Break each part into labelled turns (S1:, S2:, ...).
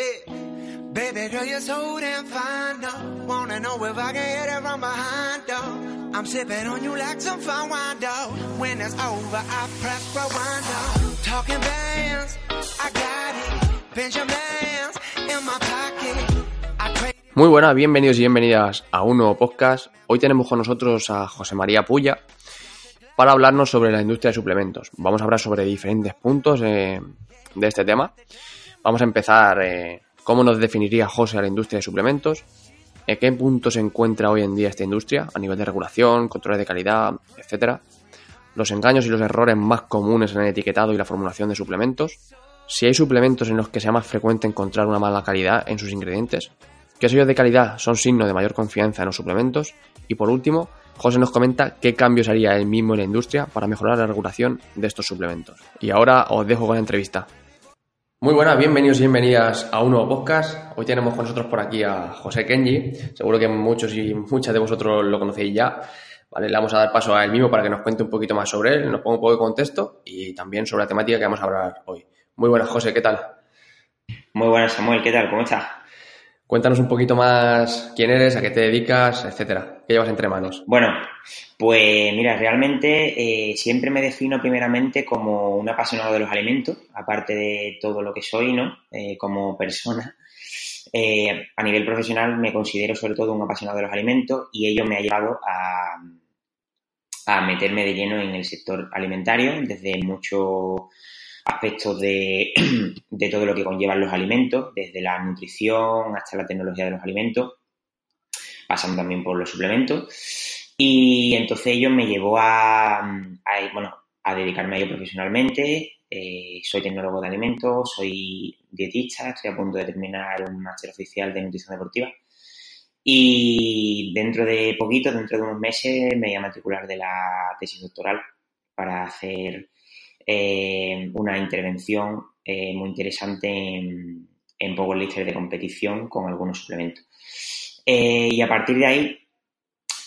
S1: Yeah. Baby girl, you're so damn fine, no. Wanna know if I can hit it from behind, though. I'm sipping on you like some fine wine, though. When it's over, I press rewind, though. Talking bands, I got it. Benjamins in my pocket.
S2: Muy buenas, bienvenidos y bienvenidas a un nuevo podcast. Hoy tenemos con nosotros a José María Puya para hablarnos sobre la industria de suplementos. Vamos a hablar sobre diferentes puntos eh, de este tema. Vamos a empezar eh, cómo nos definiría José a la industria de suplementos, en qué punto se encuentra hoy en día esta industria a nivel de regulación, controles de calidad, etcétera, los engaños y los errores más comunes en el etiquetado y la formulación de suplementos, si hay suplementos en los que sea más frecuente encontrar una mala calidad en sus ingredientes, qué sellos de calidad son signo de mayor confianza en los suplementos. Y por último, José nos comenta qué cambios haría él mismo en la industria para mejorar la regulación de estos suplementos. Y ahora os dejo con la entrevista. Muy buenas, bienvenidos y bienvenidas a un nuevo podcast. Hoy tenemos con nosotros por aquí a José Kenji. Seguro que muchos y muchas de vosotros lo conocéis ya. Vale, le vamos a dar paso a él mismo para que nos cuente un poquito más sobre él, nos ponga un poco de contexto y también sobre la temática que vamos a hablar hoy. Muy buenas, José, ¿qué tal?
S3: Muy buenas, Samuel, ¿qué tal? ¿Cómo estás?
S2: Cuéntanos un poquito más quién eres, a qué te dedicas, etcétera. ¿Qué llevas entre manos?
S3: Bueno, pues mira, realmente eh, siempre me defino primeramente como un apasionado de los alimentos, aparte de todo lo que soy, ¿no? Eh, como persona. Eh, a nivel profesional me considero sobre todo un apasionado de los alimentos y ello me ha llevado a, a meterme de lleno en el sector alimentario desde muchos aspectos de, todo lo que conllevan los alimentos, desde la nutrición hasta la tecnología de los alimentos, pasando también por los suplementos. Y entonces ello me llevó a, a, bueno, a dedicarme a ello profesionalmente. Eh, soy tecnólogo de alimentos, soy dietista, estoy a punto de terminar un máster oficial de nutrición deportiva. Y dentro de poquito, dentro de unos meses, me voy a matricular de la tesis doctoral para hacer eh, una intervención eh, muy interesante en, en powerlifter de competición con algunos suplementos. Eh, y a partir de ahí,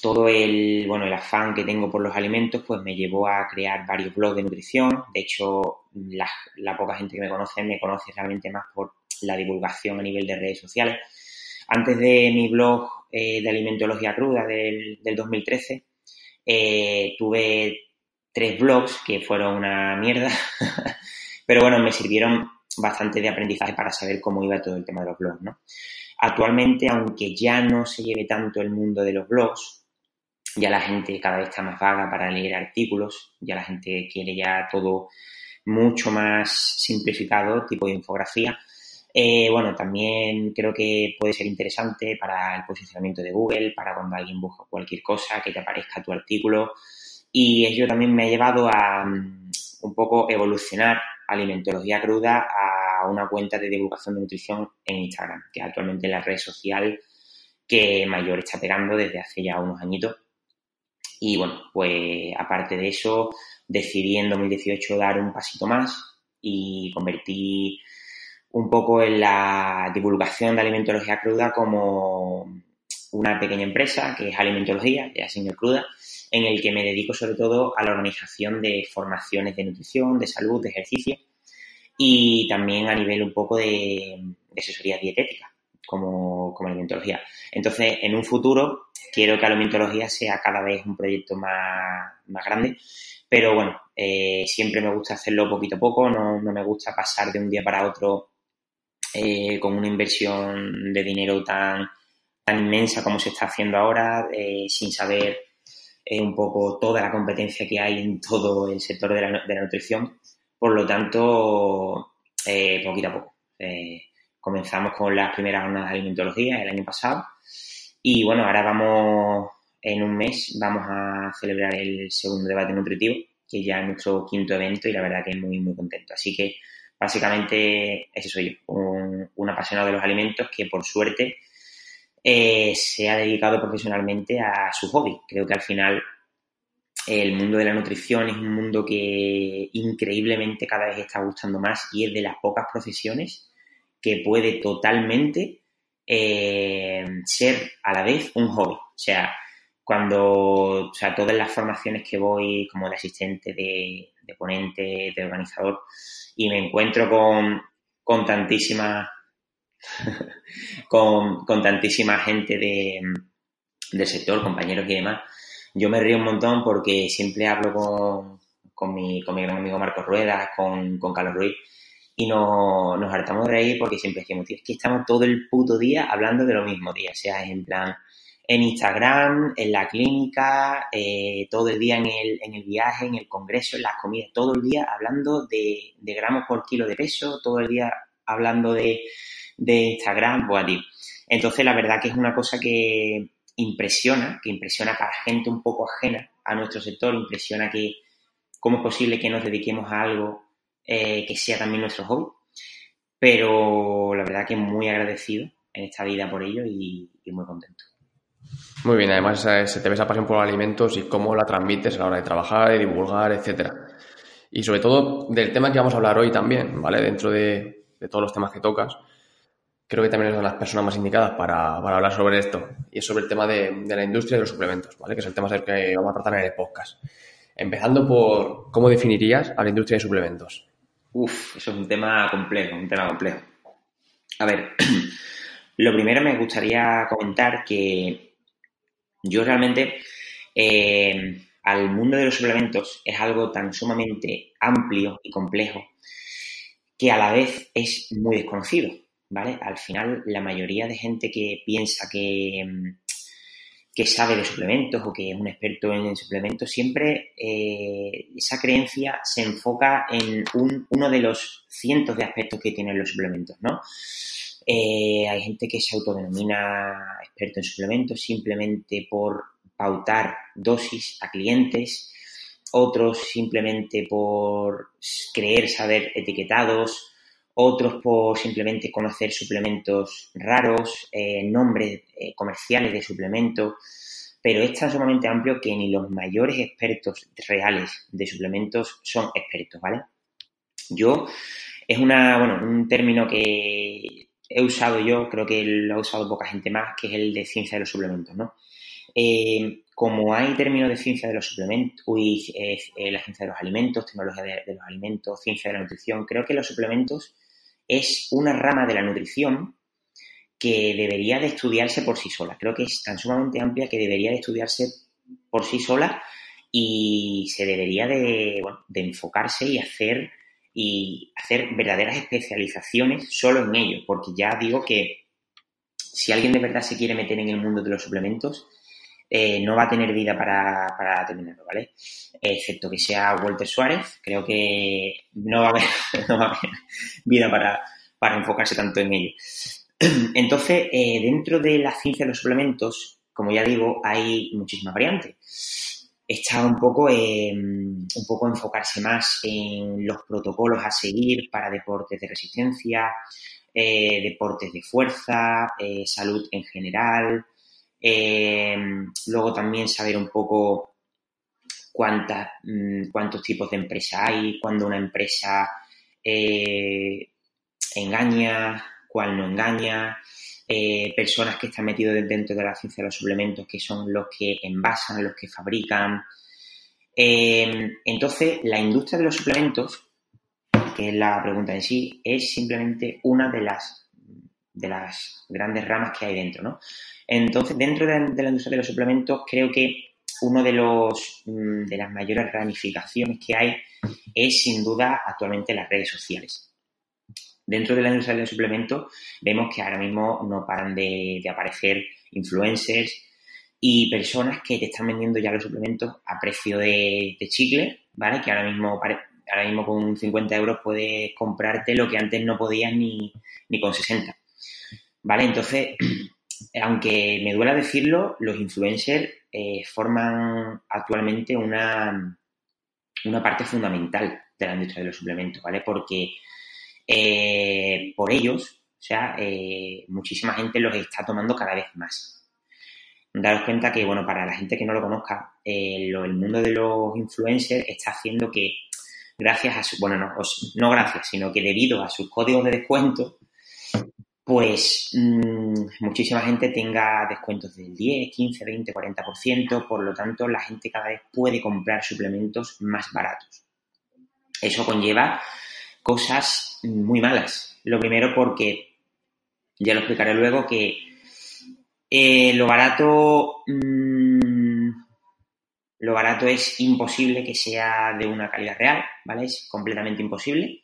S3: todo el, bueno, el afán que tengo por los alimentos pues me llevó a crear varios blogs de nutrición. De hecho, la, poca gente que me conoce me conoce realmente más por la divulgación a nivel de redes sociales. Antes de mi blog de alimentología cruda del, del 2013, eh, tuve tres blogs que fueron una mierda, pero bueno, me sirvieron bastante de aprendizaje para saber cómo iba todo el tema de los blogs, ¿no? Actualmente, aunque ya no se lleve tanto el mundo de los blogs, ya la gente cada vez está más vaga para leer artículos, ya la gente quiere ya todo mucho más simplificado, tipo de infografía. Eh, bueno, también creo que puede ser interesante para el posicionamiento de Google, para cuando alguien busca cualquier cosa, que te aparezca tu artículo. Y ello también me ha llevado a um, un poco evolucionar alimentología cruda a una cuenta de divulgación de nutrición en Instagram, que actualmente es la red social que mayor está pegando desde hace ya unos añitos. Y bueno, pues aparte de eso, decidí en 2018 dar un pasito más y convertí un poco en la divulgación de alimentología cruda como una pequeña empresa que es Alimentología, ya Señor Cruda, en el que me dedico sobre todo a la organización de formaciones de nutrición, de salud, de ejercicio y también a nivel un poco de, de asesoría dietética como, como alimentología. Entonces, en un futuro quiero que alimentología sea cada vez un proyecto más, más grande, pero bueno, eh, siempre me gusta hacerlo poquito a poco, no, no me gusta pasar de un día para otro eh, con una inversión de dinero tan, tan inmensa como se está haciendo ahora, eh, sin saber eh, un poco toda la competencia que hay en todo el sector de la, de la nutrición. Por lo tanto, eh, poquito a poco. comenzamos con las primeras jornadas de alimentología el año pasado y bueno, ahora vamos, en un mes, vamos a celebrar el segundo debate nutritivo, que ya es nuestro quinto evento y la verdad que muy, muy contento. Así que básicamente ese soy yo, un apasionado de los alimentos que por suerte eh, se ha dedicado profesionalmente a su hobby. Creo que al final el mundo de la nutrición es un mundo que increíblemente cada vez está gustando más y es de las pocas profesiones que puede totalmente eh, ser a la vez un hobby. O sea, cuando, o sea, todas las formaciones que voy como de asistente, de, de ponente, de organizador, y me encuentro con, con tantísimas con, con, tantísima gente de, del sector, compañeros y demás. Yo me río un montón porque siempre hablo con, con, mi, con mi gran amigo Marcos Rueda, con, con Carlos Ruiz, y nos, nos hartamos de reír porque siempre decimos, tío, es que estamos todo el puto día hablando de lo mismo, tío. O sea, en plan, en Instagram, en la clínica, eh, todo el día en el, en el viaje, en el congreso, en las comidas, todo el día hablando de, de gramos por kilo de peso, todo el día hablando de, de Instagram, ti. Entonces, la verdad que es una cosa que impresiona, que impresiona para gente un poco ajena a nuestro sector, impresiona que cómo es posible que nos dediquemos a algo eh, que sea también nuestro hobby. Pero la verdad que muy agradecido en esta vida por ello y, muy contento.
S2: Muy bien, además se te ve esa pasión por los alimentos y cómo la transmites a la hora de trabajar, de divulgar, etcétera. Y sobre todo del tema que vamos a hablar hoy también, ¿vale? Dentro de, de todos los temas que tocas, creo que también eres una de las personas más indicadas para, para hablar sobre esto. Y es sobre el tema de, de, la industria y los suplementos, ¿vale? Que es el tema del que vamos a tratar en el podcast. Empezando por cómo definirías a la industria de suplementos.
S3: Uf, eso es un tema complejo, un tema complejo. A ver, lo primero me gustaría comentar que yo realmente eh, al mundo de los suplementos es algo tan sumamente amplio y complejo que a la vez es muy desconocido, ¿vale? Al final, la mayoría de gente que piensa que, que sabe de suplementos o que es un experto en suplementos, siempre eh, esa creencia se enfoca en un, uno de los cientos de aspectos que tienen los suplementos. Eh, hay gente que se autodenomina experto en suplementos simplemente por pautar dosis a clientes, otros simplemente por creer saber etiquetados, otros por simplemente conocer suplementos raros, eh, nombres eh, comerciales de suplementos, pero es tan sumamente amplio que ni los mayores expertos reales de suplementos son expertos, ¿vale? Yo, es una, bueno, un término que he usado yo, creo que lo ha usado poca gente más, que es el de ciencia de los suplementos, ¿no? Eh, como hay términos de ciencia de los suplementos, uy, eh, eh, la ciencia de los alimentos, tecnología de, de, los alimentos, ciencia de la nutrición, creo que los suplementos es una rama de la nutrición que debería de estudiarse por sí sola. Creo que es tan sumamente amplia que debería de estudiarse por sí sola y se debería de, enfocarse y hacer y hacer verdaderas especializaciones solo en ello, porque ya digo que si alguien de verdad se quiere meter en el mundo de los suplementos, eh, no va a tener vida para, para, terminarlo, ¿vale? Excepto que sea Walter Suárez, creo que no va a haber, vida para, para, enfocarse tanto en ello. Entonces, eh, dentro de la ciencia de los suplementos, como ya digo, hay muchísimas variantes está un poco, un poco enfocarse más en los protocolos a seguir para deportes de resistencia, eh, deportes de fuerza, salud en general. Eh, luego también saber un poco cuántas, mm, cuántos tipos de empresa hay, cuándo una empresa eh, engaña, cuál no engaña. Eh, personas que están metidos dentro de la ciencia de los suplementos, que son los que envasan, los que fabrican. Entonces, la industria de los suplementos, que es la pregunta en sí, es simplemente una de las, de las grandes ramas que hay dentro, ¿no? Entonces, dentro de, la industria de los suplementos, creo que uno de los mm, de las mayores ramificaciones que hay es sin duda actualmente las redes sociales. Dentro de la industria del suplemento vemos que ahora mismo no paran de, de, aparecer influencers y personas que te están vendiendo ya los suplementos a precio de, de chicle, ¿vale? Que ahora mismo, ahora mismo con 50 euros puedes comprarte lo que antes no podías ni, ni con 60. ¿Vale? Entonces, aunque me duela decirlo, los influencers eh, forman actualmente una, una parte fundamental de la industria de los suplementos, ¿vale? Porque eh, por ellos, o sea, eh, muchísima gente los está tomando cada vez más. Daros cuenta que, bueno, para la gente que no lo conozca, el mundo de los influencers está haciendo que, gracias a su, bueno, no, no gracias, sino que debido a sus códigos de descuento, pues mmm, muchísima gente tenga descuentos del 10, 15, 20, 40%, por lo tanto la gente cada vez puede comprar suplementos más baratos. Eso conlleva cosas muy malas. Lo primero porque ya lo explicaré luego, que eh, lo barato... Mm, lo barato es imposible que sea de una calidad real, ¿vale? Es completamente imposible,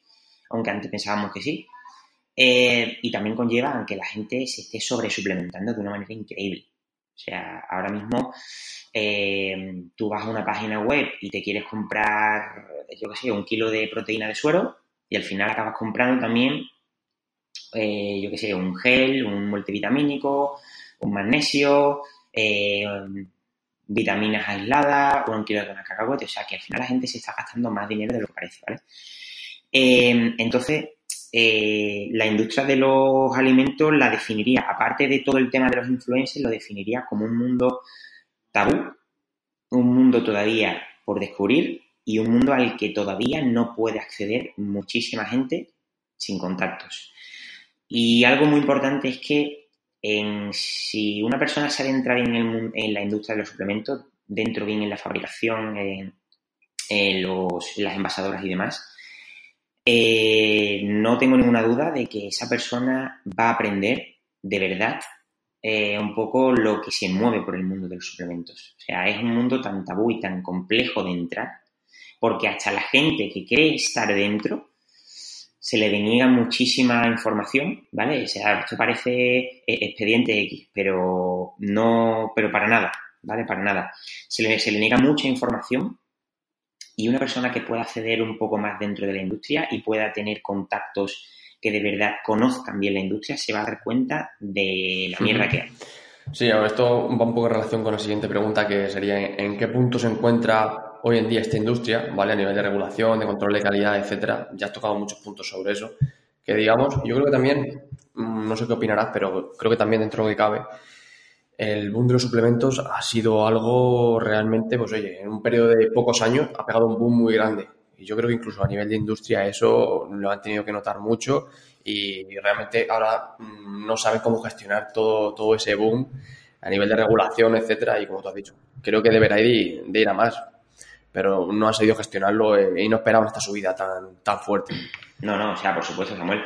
S3: aunque antes pensábamos que sí. Eh, y también conlleva a que la gente se esté sobresuplementando de una manera increíble. O sea, ahora mismo eh, tú vas a una página web y te quieres comprar, yo qué sé, un kilo de proteína de suero y al final acabas comprando también, eh, yo qué sé, un gel, un multivitamínico, un magnesio, vitaminas aisladas, un kilo de cacahuete. O sea, que al final la gente se está gastando más dinero de lo que parece, ¿vale? entonces, eh, la industria de los alimentos la definiría, aparte de todo el tema de los influencers, lo definiría como un mundo tabú, un mundo todavía por descubrir y un mundo al que todavía no puede acceder muchísima gente sin contactos. Y algo muy importante es que si una persona se adentra bien en, la industria de los suplementos, dentro bien en la fabricación, en, las envasadoras y demás, eh, no tengo ninguna duda de que esa persona va a aprender de verdad eh, un poco lo que se mueve por el mundo de los suplementos. O sea, es un mundo tan tabú y tan complejo de entrar, porque hasta la gente que cree estar dentro se le deniega muchísima información, ¿vale? O sea, esto parece eh, expediente X, pero no, pero para nada, ¿vale? Para nada. Se le, se le niega mucha información y una persona que pueda acceder un poco más dentro de la industria y pueda tener contactos que de verdad conozcan bien la industria, se va a dar cuenta de la mierda que hay.
S2: Sí, esto va un poco en relación con la siguiente pregunta, que sería en qué punto se encuentra hoy en día esta industria, ¿vale? A nivel de regulación, de control de calidad, etcétera. Ya has tocado muchos puntos sobre eso. Que digamos, yo creo que también, mm, no sé qué opinarás, pero creo que también dentro de lo que cabe, el boom de los suplementos ha sido algo realmente, pues oye, en un periodo de pocos años ha pegado un boom muy grande. Y yo creo que incluso a nivel de industria eso lo han tenido que notar mucho y realmente ahora mm, no saben cómo gestionar todo, todo ese boom a nivel de regulación, etcétera, y como tú has dicho, creo que deberá ir, de ir a más, pero no han sabido gestionarlo eh, y no esperaban esta subida tan, tan fuerte.
S3: No, no, o sea, por supuesto, Samuel.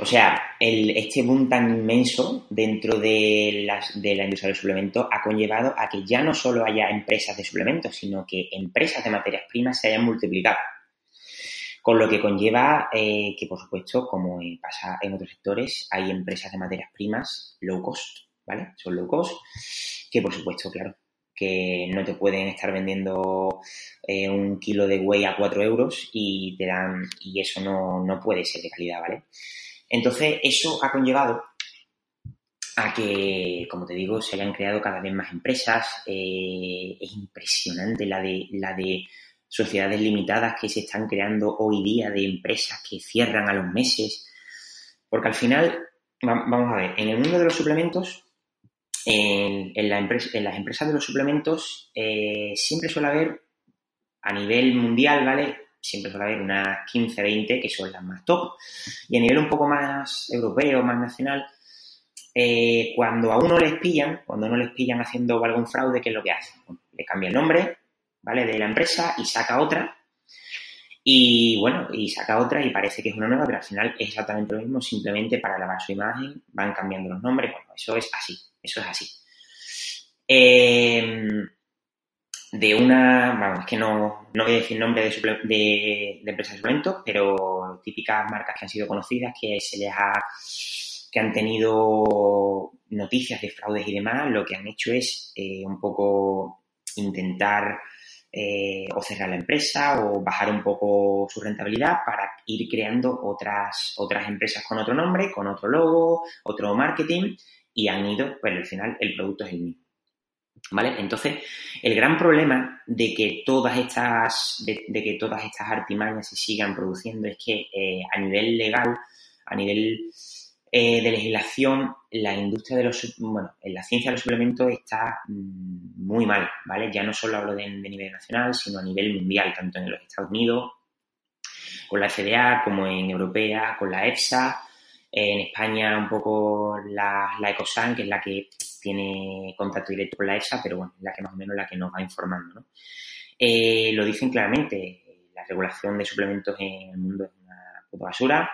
S3: O sea, el, este boom tan inmenso dentro de, las, de la industria del suplemento ha conllevado a que ya no solo haya empresas de suplementos, sino que empresas de materias primas se hayan multiplicado. Con lo que conlleva eh, que, por supuesto, como pasa en otros sectores, hay empresas de materias primas low cost, ¿vale? Son low cost, que por supuesto, claro, que no te pueden estar vendiendo eh, un kilo de whey a 4 euros y te dan, y eso no, no puede ser de calidad, ¿vale? Entonces, eso ha conllevado a que, como te digo, se hayan creado cada vez más empresas. Eh, es impresionante la de, la de sociedades limitadas que se están creando hoy día, de empresas que cierran a los meses. Porque al final, vamos a ver, en el mundo de los suplementos, en, la en las empresas de los suplementos, eh, siempre suele haber, a nivel mundial, ¿vale? Siempre suele haber unas 15, 20 que son las más top. Y a nivel un poco más europeo, más nacional, eh, cuando a uno les pillan, cuando no les pillan haciendo algún fraude, ¿qué es lo que hacen? le cambia el nombre, ¿vale? De la empresa y saca otra. Y bueno, y saca otra y parece que es una nueva, pero al final es exactamente lo mismo, simplemente para lavar su imagen van cambiando los nombres. Bueno, eso es así, eso es así. Eh, de una, vamos, es que no, no voy a decir nombre de, de, de empresas de suplementos, pero típicas marcas que han sido conocidas, que se les ha, que han tenido noticias de fraudes y demás, lo que han hecho es eh, un poco intentar eh, o cerrar la empresa o bajar un poco su rentabilidad para ir creando otras, otras empresas con otro nombre, con otro logo, otro marketing y han ido, pues al final el producto es el mismo. ¿Vale? Entonces, el gran problema de que todas estas, de, que todas estas artimañas se sigan produciendo es que eh, a nivel legal, a nivel eh, de legislación, la industria de los, bueno, en la ciencia de los suplementos está mm, muy mal, ¿vale? Ya no solo hablo de, nivel nacional, sino a nivel mundial, tanto en los Estados Unidos, con la FDA, como en Europea, con la EFSA, en España un poco la, la ECOSAN, que es la que tiene contacto directo con la EFSA, pero bueno, es la que más o menos la que nos va informando. ¿no? Eh, lo dicen claramente, la regulación de suplementos en el mundo es una puta basura.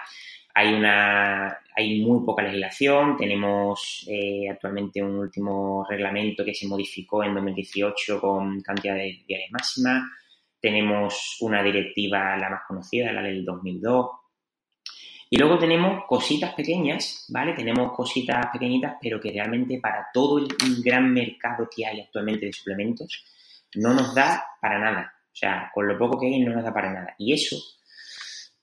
S3: hay una hay muy poca legislación. Tenemos eh, actualmente un último reglamento que se modificó en 2018 con cantidades diarias máximas. Tenemos una directiva, la más conocida, la del 2002. Y luego tenemos cositas pequeñas, ¿vale? Tenemos cositas pequeñitas, pero que realmente para todo el gran mercado que hay actualmente de suplementos, no nos da para nada. O sea, con lo poco que hay no nos da para nada. Y eso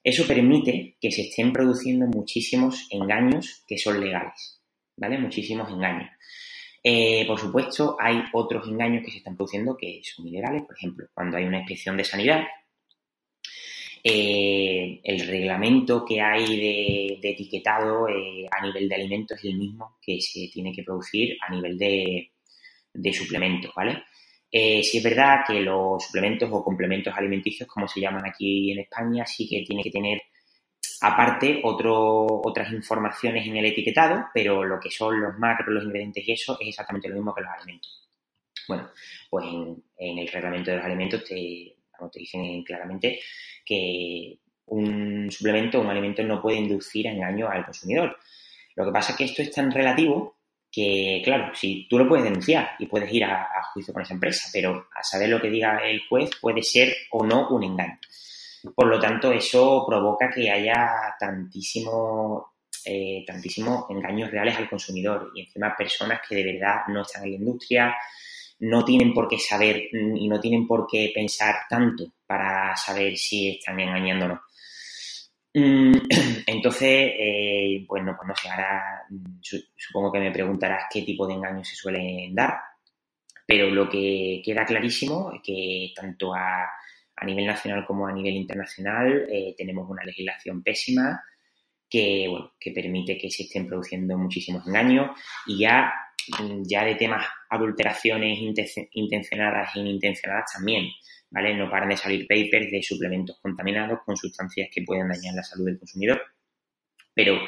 S3: eso permite que se estén produciendo muchísimos engaños que son legales, ¿vale? Muchísimos engaños. Eh, por supuesto, hay otros engaños que se están produciendo que son ilegales, por ejemplo, cuando hay una inspección de sanidad, eh, el reglamento que hay de, etiquetado eh, a nivel de alimentos es el mismo que se tiene que producir a nivel de, de suplementos, ¿vale? Eh, sí es verdad que los suplementos o complementos alimenticios, como se llaman aquí en España, sí que tiene que tener aparte otras informaciones en el etiquetado, pero lo que son los macros, los ingredientes y eso es exactamente lo mismo que los alimentos. Bueno, pues en, el reglamento de los alimentos te, te dicen claramente que un suplemento o un alimento no puede inducir engaño al consumidor. Lo que pasa es que esto es tan relativo que, claro, si tú lo puedes denunciar y puedes ir a, juicio con esa empresa, pero a saber lo que diga el juez puede ser o no un engaño. Por lo tanto, eso provoca que haya tantísimo, eh, tantísimos engaños reales al consumidor y encima personas que de verdad no están en la industria, no tienen por qué saber y no tienen por qué pensar tanto para saber si están no. Mm, entonces, eh, pues no, pues no sé, ahora mm, supongo que me preguntarás qué tipo de engaños se suelen dar, pero lo que queda clarísimo es que tanto a, nivel nacional como a nivel internacional eh, tenemos una legislación pésima que, bueno, que permite que se estén produciendo muchísimos engaños y ya, ya de temas adulteraciones intencionadas e inintencionadas también. No paran de salir papers de suplementos contaminados con sustancias que pueden dañar la salud del consumidor. Pero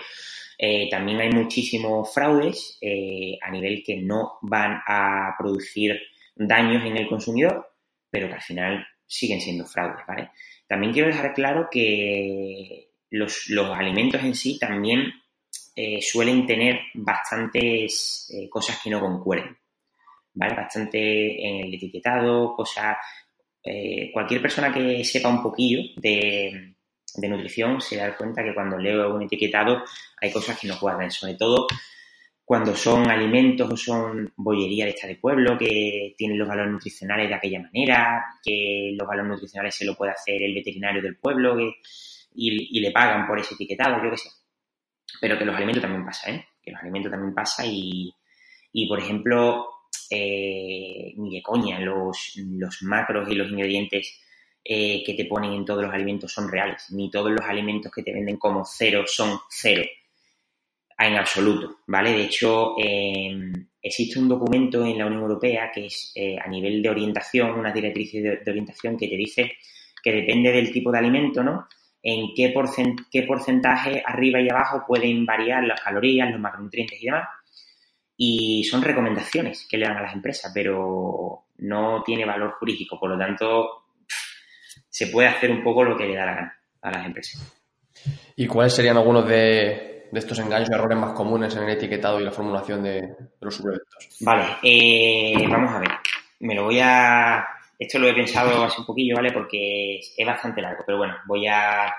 S3: eh, también hay muchísimos fraudes eh, a nivel que no van a producir daños en el consumidor, pero que al final siguen siendo fraudes, ¿vale? También quiero dejar claro que los, alimentos en sí también eh, suelen tener bastantes cosas que no concuerden, ¿vale? Bastante en el etiquetado, cosas eh, cualquier persona que sepa un poquillo de, nutrición se da cuenta que cuando leo un etiquetado hay cosas que no cuadran, sobre todo cuando son alimentos o son bollería de esta de pueblo, que tienen los valores nutricionales de aquella manera, que los valores nutricionales se lo puede hacer el veterinario del pueblo y, le pagan por ese etiquetado, yo qué sé. Pero que los alimentos también pasa, ¿eh? Que los alimentos también pasa y, y por ejemplo, eh, ni de coña, los, macros y los ingredientes eh, que te ponen en todos los alimentos son reales, ni todos los alimentos que te venden como cero son cero, en absoluto, ¿vale? De hecho, em, existe un documento en la Unión Europea que es eh, a nivel de orientación, una directriz de, orientación que te dice que depende del tipo de alimento, ¿no? En qué, qué porcentaje arriba y abajo pueden variar las calorías, los macronutrientes y demás y son recomendaciones que le dan a las empresas, pero no tiene valor jurídico, por lo tanto se puede hacer un poco lo que le da la gana a las empresas.
S2: ¿Y cuáles serían algunos de, estos engaños y errores más comunes en el etiquetado y la formulación de, los suplementos?
S3: Vale, eh, vamos a ver. Me lo voy a. Esto lo he pensado hace un poquillo, ¿vale? Porque es bastante largo, pero bueno, voy a,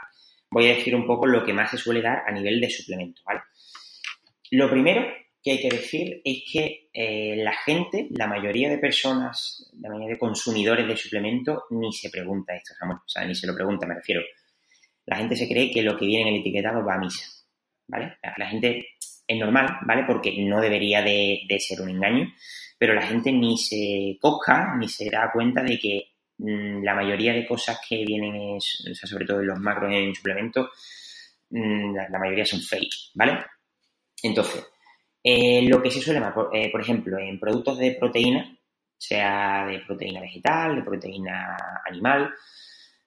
S3: voy a decir un poco lo que más se suele dar a nivel de suplemento, ¿vale? Lo primero que hay que decir es que eh, la gente, la mayoría de personas, la mayoría de consumidores de suplementos, ni se pregunta esto, Ramón. O sea, ni se lo pregunta, me refiero. La gente se cree que lo que viene en el etiquetado va a misa, ¿vale? La gente es normal, ¿vale? Porque no debería de, ser un engaño, pero la gente ni se coja, ni se da cuenta de que mm, la mayoría de cosas que vienen, o sea, sobre todo en los macros en suplementos, mm, la mayoría son fake, ¿vale? Entonces, eh, lo que se suele, eh, por ejemplo, en productos de proteína, sea de proteína vegetal, de proteína animal,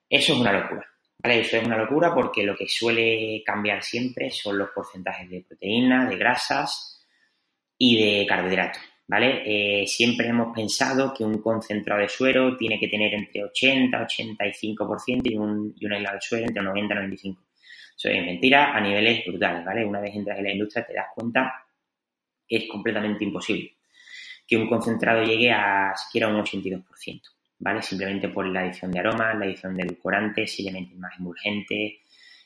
S3: eso es una locura. ¿Vale? Eso es una locura porque lo que suele cambiar siempre son los porcentajes de proteína, de grasas y de carbohidratos. ¿Vale? Eh, siempre hemos pensado que un concentrado de suero tiene que tener entre 80 85% y un, y un aislado de suero entre 90 y 95%. O Eso es mentira a niveles brutales, ¿vale? Una vez entras en la industria te das cuenta que es completamente imposible que un concentrado llegue a siquiera un 82%, ¿vale? Simplemente por la adición de aromas, la adición de edulcorantes, si le metes más emulgente,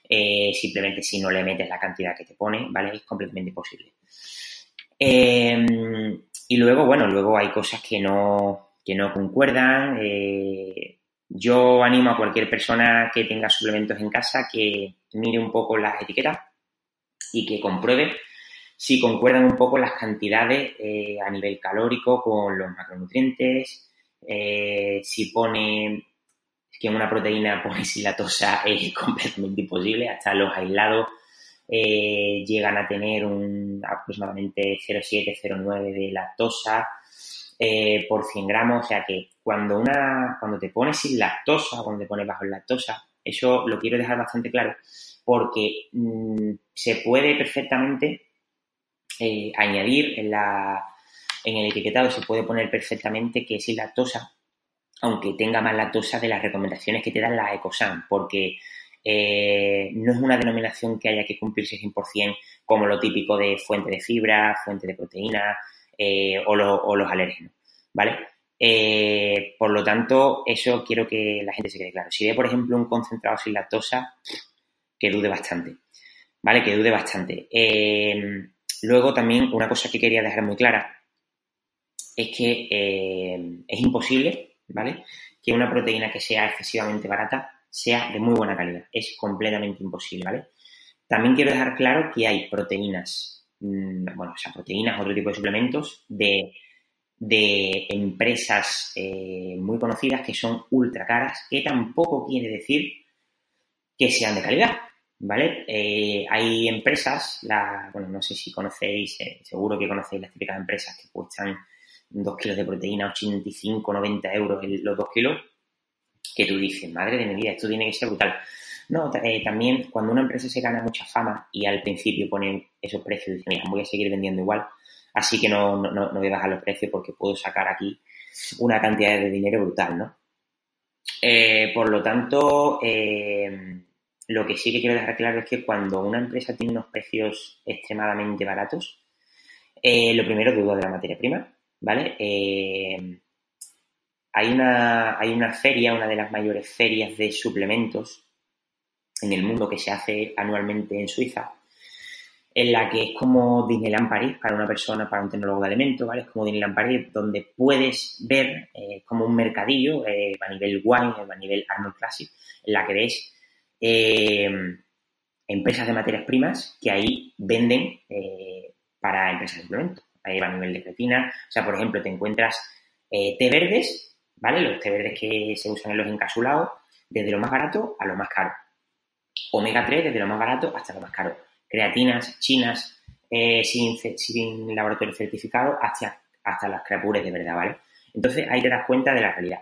S3: eh, simplemente si no le metes la cantidad que te pone, ¿vale? Es completamente imposible. Eh, y luego, bueno, luego hay cosas que no, que no concuerdan. Eh, yo animo a cualquier persona que tenga suplementos en casa que mire un poco las etiquetas y que compruebe si concuerdan un poco las cantidades eh, a nivel calórico con los macronutrientes, eh, si pone que una proteína pone sin lactosa es completamente imposible, hasta los aislados eh, llegan a tener un aproximadamente 0,7-0,9 de lactosa por 100 gramos, o sea que cuando una cuando te pones sin lactosa, cuando te pones bajo lactosa, eso lo quiero dejar bastante claro, porque mm, se puede perfectamente eh, añadir en, la, en el etiquetado, se puede poner perfectamente que es sin lactosa, aunque tenga más lactosa de las recomendaciones que te dan la ECOSAN, porque eh, no es una denominación que haya que cumplirse 100% como lo típico de fuente de fibra, fuente de proteína eh, o, los alérgenos, ¿vale? por lo tanto, eso quiero que la gente se quede claro. Si ve, por ejemplo, un concentrado sin lactosa, que dude bastante, ¿vale? Que dude bastante. Luego también una cosa que quería dejar muy clara es que eh, es imposible, ¿vale? Que una proteína que sea excesivamente barata sea de muy buena calidad. Es completamente imposible, ¿vale? También quiero dejar claro que hay proteínas, mm, bueno, o sea, proteínas, otro tipo de suplementos de, empresas eh, muy conocidas que son ultra caras, que tampoco quiere decir que sean de calidad, ¿vale? Eh, hay empresas, la, bueno, no sé si conocéis, seguro que conocéis las típicas empresas que cuestan 2 kilos de proteína, 85, 90 euros los 2 kilos, que tú dices, madre de mi esto tiene que ser brutal. No, eh, también cuando una empresa se gana mucha fama y al principio ponen esos precios, dicen, mira, voy a seguir vendiendo igual, así que no, no, no voy a bajar los precios porque puedo sacar aquí una cantidad de dinero brutal, ¿no? por lo tanto, lo que sí que quiero dejar claro es que cuando una empresa tiene unos precios extremadamente baratos, eh, lo primero dudo de la materia prima, ¿vale? Eh, hay, una, hay una feria, una de las mayores ferias de suplementos en el mundo que se hace anualmente en Suiza, en la que es como Disneyland París para una persona, para un tecnólogo de alimentos, ¿vale? Es como Disneyland París, donde puedes ver eh, como un mercadillo a nivel wine, a nivel Arnold Classic, en la que ves eh, empresas de materias primas que ahí venden eh, para empresas de suplementos. Ahí a nivel de creatina. O sea, por ejemplo, te encuentras eh, té verdes, ¿vale? Los té verdes que se usan en los encapsulados, desde lo más barato a lo más caro. Omega 3 desde lo más barato hasta lo más caro. Creatinas chinas sin, sin, laboratorio certificado hasta, hasta las creapures de verdad, ¿vale? Entonces ahí te das cuenta de la realidad.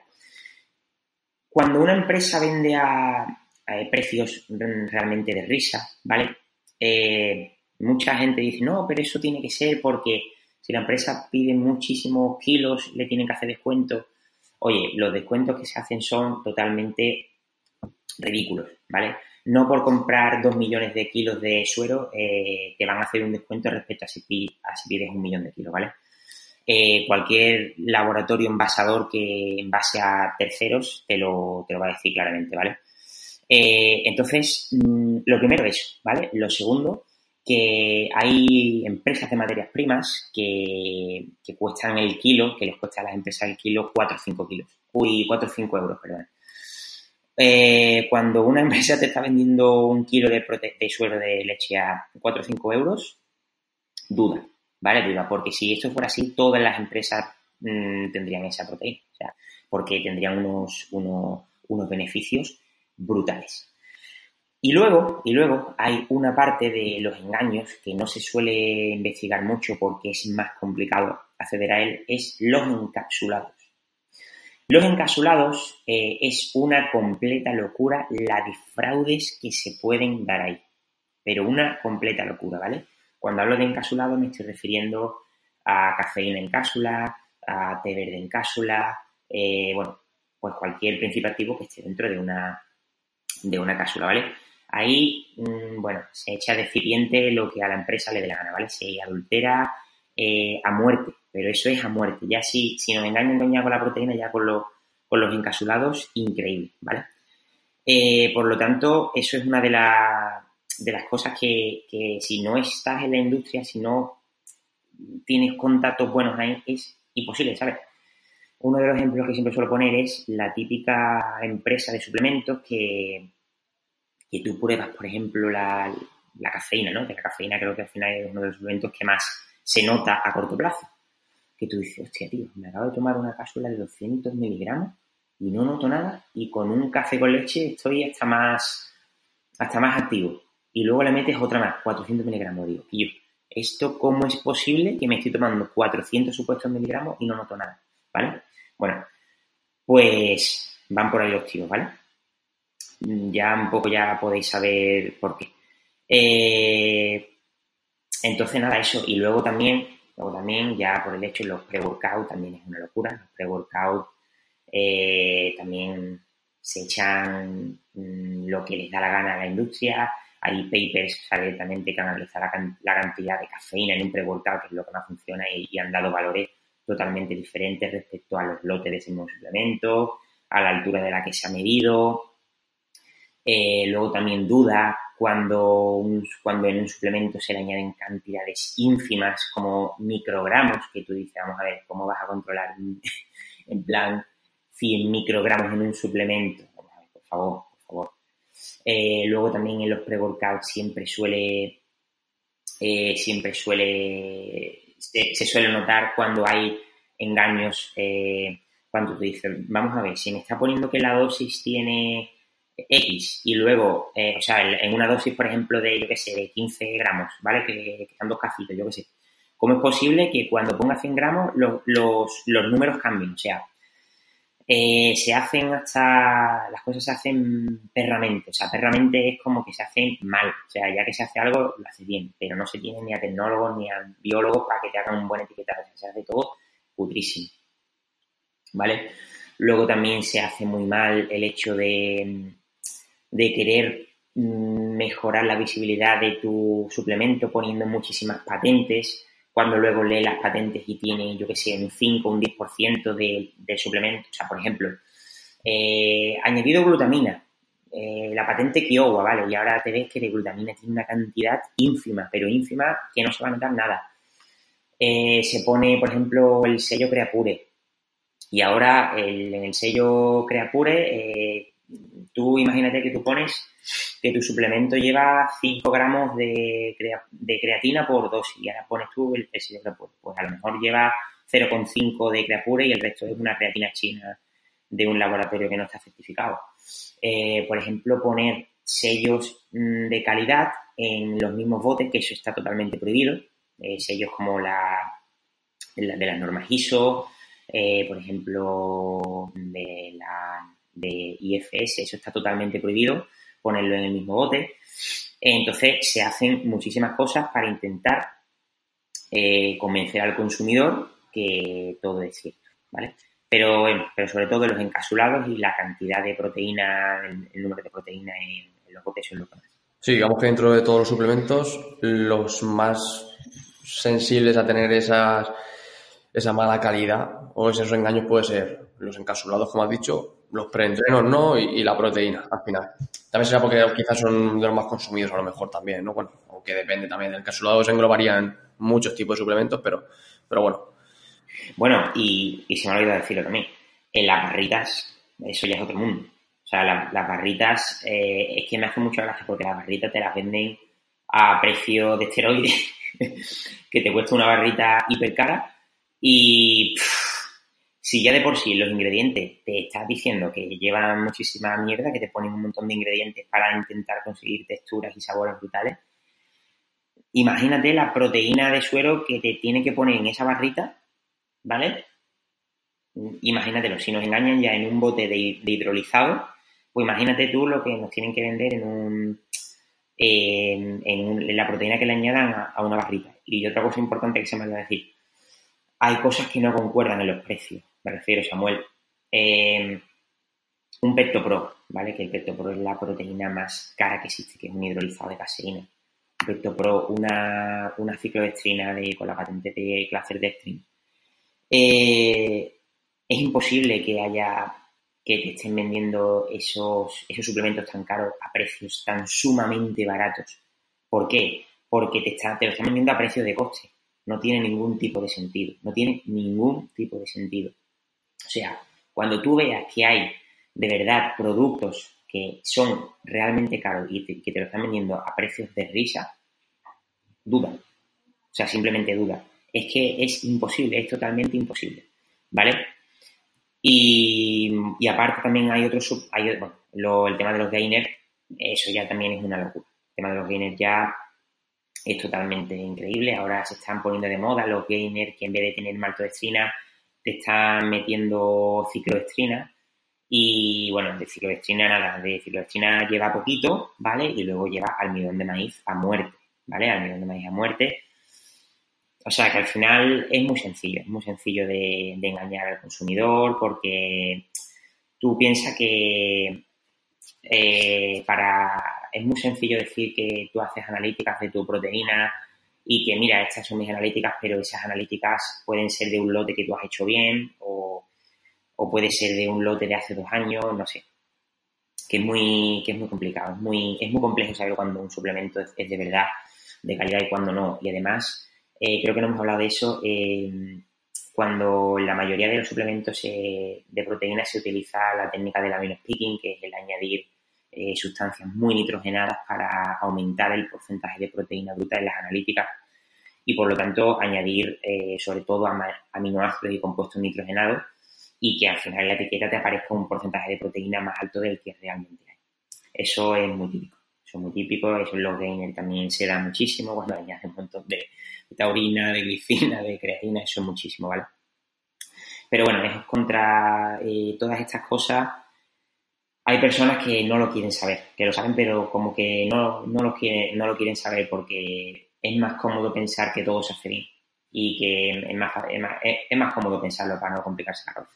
S3: Cuando una empresa vende a, eh, precios realmente de risa, ¿vale? Eh, mucha gente dice, no, pero eso tiene que ser porque si la empresa pide muchísimos kilos, le tienen que hacer descuento. Oye, los descuentos que se hacen son totalmente ridículos, ¿vale? No por comprar dos millones de kilos de suero eh, te van a hacer un descuento respecto a si, pides un millón de kilos, ¿vale? cualquier laboratorio envasador que envase a terceros te lo, te lo va a decir claramente, ¿vale? Eh, entonces, mm, lo primero es, ¿vale? Lo segundo, que hay empresas de materias primas que, cuestan el kilo, que les cuesta a las empresas el kilo 4 o 5 kilos. Uy, 4 o 5 euros, perdón. Eh, cuando una empresa te está vendiendo un kilo de, de suero de leche a 4 o 5 euros, duda, ¿vale? Duda, porque si esto fuera así, todas las empresas mm, tendrían esa proteína, o sea, porque tendrían unos, unos, unos beneficios brutales. Y luego, y luego hay una parte de los engaños que no se suele investigar mucho porque es más complicado acceder a él, es los encapsulados. Los encapsulados eh, es una completa locura la de fraudes que se pueden dar ahí. Pero una completa locura, ¿vale? Cuando hablo de encapsulados me estoy refiriendo a cafeína en cápsula, a té verde en cápsula, eh, bueno, pues cualquier principio activo que esté dentro de una, de una cápsula, ¿vale? Ahí, mm, bueno, se echa de lo que a la empresa le dé la gana, ¿vale? Se adultera eh, a muerte, pero eso es a muerte. Ya si, si nos engañan con la proteína, ya con, con los encapsulados, increíble, ¿vale? Eh, por lo tanto, eso es una de, de las cosas que, que si no estás en la industria, si no tienes contactos buenos ahí, es imposible, ¿sabes? Uno de los ejemplos que siempre suelo poner es la típica empresa de suplementos que, que tú pruebas, por ejemplo, la, cafeína, ¿no? Que la cafeína creo que al final es uno de los suplementos que más se nota a corto plazo. Que tú dices, hostia, tío, me acabo de tomar una cápsula de 200 miligramos y no noto nada y con un café con leche estoy hasta más, hasta más activo. Y luego le metes otra más, 400 miligramos. Digo, yo, ¿esto cómo es posible que me estoy tomando 400 supuestos miligramos y no noto nada? ¿Vale? Bueno, pues van por ahí los tíos, ¿vale? Ya un poco ya podéis saber por qué. Eh, entonces, nada, eso. Y luego también, luego también, ya por el hecho, los pre-workout también es una locura. Los pre-workout eh, también se echan mm, lo que les da la gana a la industria. Hay papers directamente que analizan la, la, cantidad de cafeína en un pre-workout, que es lo que más funciona, y han dado valores totalmente diferentes respecto a los lotes de ese mismo suplemento, a la altura de la que se ha medido. Eh, luego también duda cuando, cuando en un suplemento se le añaden cantidades ínfimas como microgramos, que tú dices, vamos a ver, ¿cómo vas a controlar en plan 100 microgramos en un suplemento? Vamos a ver, por favor, por favor. Eh, luego también en los pre-workouts siempre suele, eh, siempre suele se, suele notar cuando hay engaños, cuando tú dices, vamos a ver, si me está poniendo que la dosis tiene X y luego, eh, o sea, en una dosis, por ejemplo, de, yo qué sé, de 15 gramos, ¿vale? Que, que están dos cajitos, yo qué sé. ¿Cómo es posible que cuando ponga 100 gramos los, los, los números cambien? O sea, eh, se hacen hasta, las cosas se hacen perramente, o sea, perramente es como que se hacen mal, o sea, ya que se hace algo, lo hace bien, pero no se tiene ni a tecnólogos ni a biólogos para que te hagan un buen etiquetado, se hace todo putrísimo, ¿vale? Luego también se hace muy mal el hecho de, de querer mm, mejorar la visibilidad de tu suplemento poniendo muchísimas patentes, cuando luego lee las patentes y tiene, yo que sé, un 5 o un 10% de, de suplemento. O sea, por ejemplo, eh, añadido glutamina, eh, la patente Kiowa, ¿vale? Y ahora te ves que de glutamina tiene una cantidad ínfima, pero ínfima que no se va a notar nada. Eh, se pone, por ejemplo, el sello Creapure. Y ahora en el sello Creapure tú imagínate que tú pones que tu suplemento lleva 5 gramos de, de creatina por dosis y ahora pones tú el, el Pues a lo mejor lleva 0,5 de creapure y el resto es una creatina china de un laboratorio que no está certificado. Eh, por ejemplo, poner sellos mm, de calidad en los mismos botes, que eso está totalmente prohibido. Eh, sellos como la, la, de las normas ISO, eh, por ejemplo, de la de IFS, eso está totalmente prohibido, ponerlo en el mismo bote. Entonces se hacen muchísimas cosas para intentar eh, convencer al consumidor que todo es cierto, ¿vale? Pero, pero sobre todo los encapsulados y la cantidad de proteína, el, número de proteína en, los botes es lo que más.
S2: Sí, digamos que dentro de todos los suplementos, los más sensibles a tener esas, esa mala calidad o esos engaños puede ser los encapsulados, como has dicho, los preentrenos no y, la proteína al final. También será porque quizás son de los más consumidos a lo mejor también, ¿no? Bueno, aunque depende también. del encapsulado se englobarían muchos tipos de suplementos, pero, pero bueno.
S3: Bueno, y, y se me ha olvidado decirlo también. En las barritas, eso ya es otro mundo. O sea, las barritas, eh, es que me hace mucha gracia porque las barritas te las venden a precio de esteroides, que te cuesta una barrita hiper cara y si ya de por sí los ingredientes te estás diciendo que llevan muchísima mierda, que te ponen un montón de ingredientes para intentar conseguir texturas y sabores brutales, imagínate la proteína de suero que te tiene que poner en esa barrita, ¿vale? Imagínatelo, si nos engañan ya en un bote de, hidrolizado, pues imagínate tú lo que nos tienen que vender en un en, la proteína que le añadan a, una barrita. Y otra cosa importante que se me va a decir, hay cosas que no concuerdan en los precios me refiero, Samuel. Eh, un Pectopro, ¿vale? Que el Pectopro es la proteína más cara que existe, que es un hidrolizado de caseína. Pectopro, una, una ciclodestrina de, con la patente de Clacer Dextrin. Eh, es imposible que haya que te estén vendiendo esos, esos suplementos tan caros a precios tan sumamente baratos. ¿Por qué? Porque te, está, te lo están vendiendo a precios de coste. No tiene ningún tipo de sentido. No tiene ningún tipo de sentido. Sea, cuando tú veas que hay de verdad productos que son realmente caros y que te lo están vendiendo a precios de risa, duda. O sea, simplemente duda. Es que es imposible, es totalmente imposible. ¿Vale? Y, aparte también hay otros, hay, bueno, el tema de los gainers, eso ya también es una locura. El tema de los gainers ya es totalmente increíble. Ahora se están poniendo de moda los gainers que en vez de tener maltodextrina te están metiendo cicloestrina. Y bueno, de cicloestrina nada, de cicloestrina lleva poquito, ¿vale? Y luego lleva almidón de maíz a muerte, ¿vale? Almidón de maíz a muerte. O sea que al final es muy sencillo, es muy sencillo de, engañar al consumidor porque tú piensas que eh, para es muy sencillo decir que tú haces analíticas de tu proteína y que mira, estas son mis analíticas, pero esas analíticas pueden ser de un lote que tú has hecho bien o, puede ser de un lote de hace dos años, no sé. Que es muy, que es muy complicado, es muy, es muy complejo saber cuando un suplemento es de verdad de calidad y cuando no. Y además, eh, creo que no hemos hablado de eso. Eh, cuando la mayoría de los suplementos eh, de proteínas se utiliza la técnica del aminospicking, que es el añadir sustancias muy nitrogenadas para aumentar el porcentaje de proteína bruta en las analíticas y por lo tanto añadir sobre todo aminoácidos y compuestos nitrogenados y que al final en la etiqueta te aparezca un porcentaje de proteína más alto del que realmente hay. Eso es muy típico. Eso es muy típico, eso en los gainers también se da muchísimo cuando añades un montón de, taurina, de glicina, de creatina, eso es muchísimo, ¿vale? Pero bueno, es contra eh, todas estas cosas. Hay personas que no lo quieren saber, que lo saben, pero como que no, no, lo, quieren, no lo quieren saber porque es más cómodo pensar que todo se hace bien y que es más, es más, cómodo pensarlo para no complicarse la cabeza.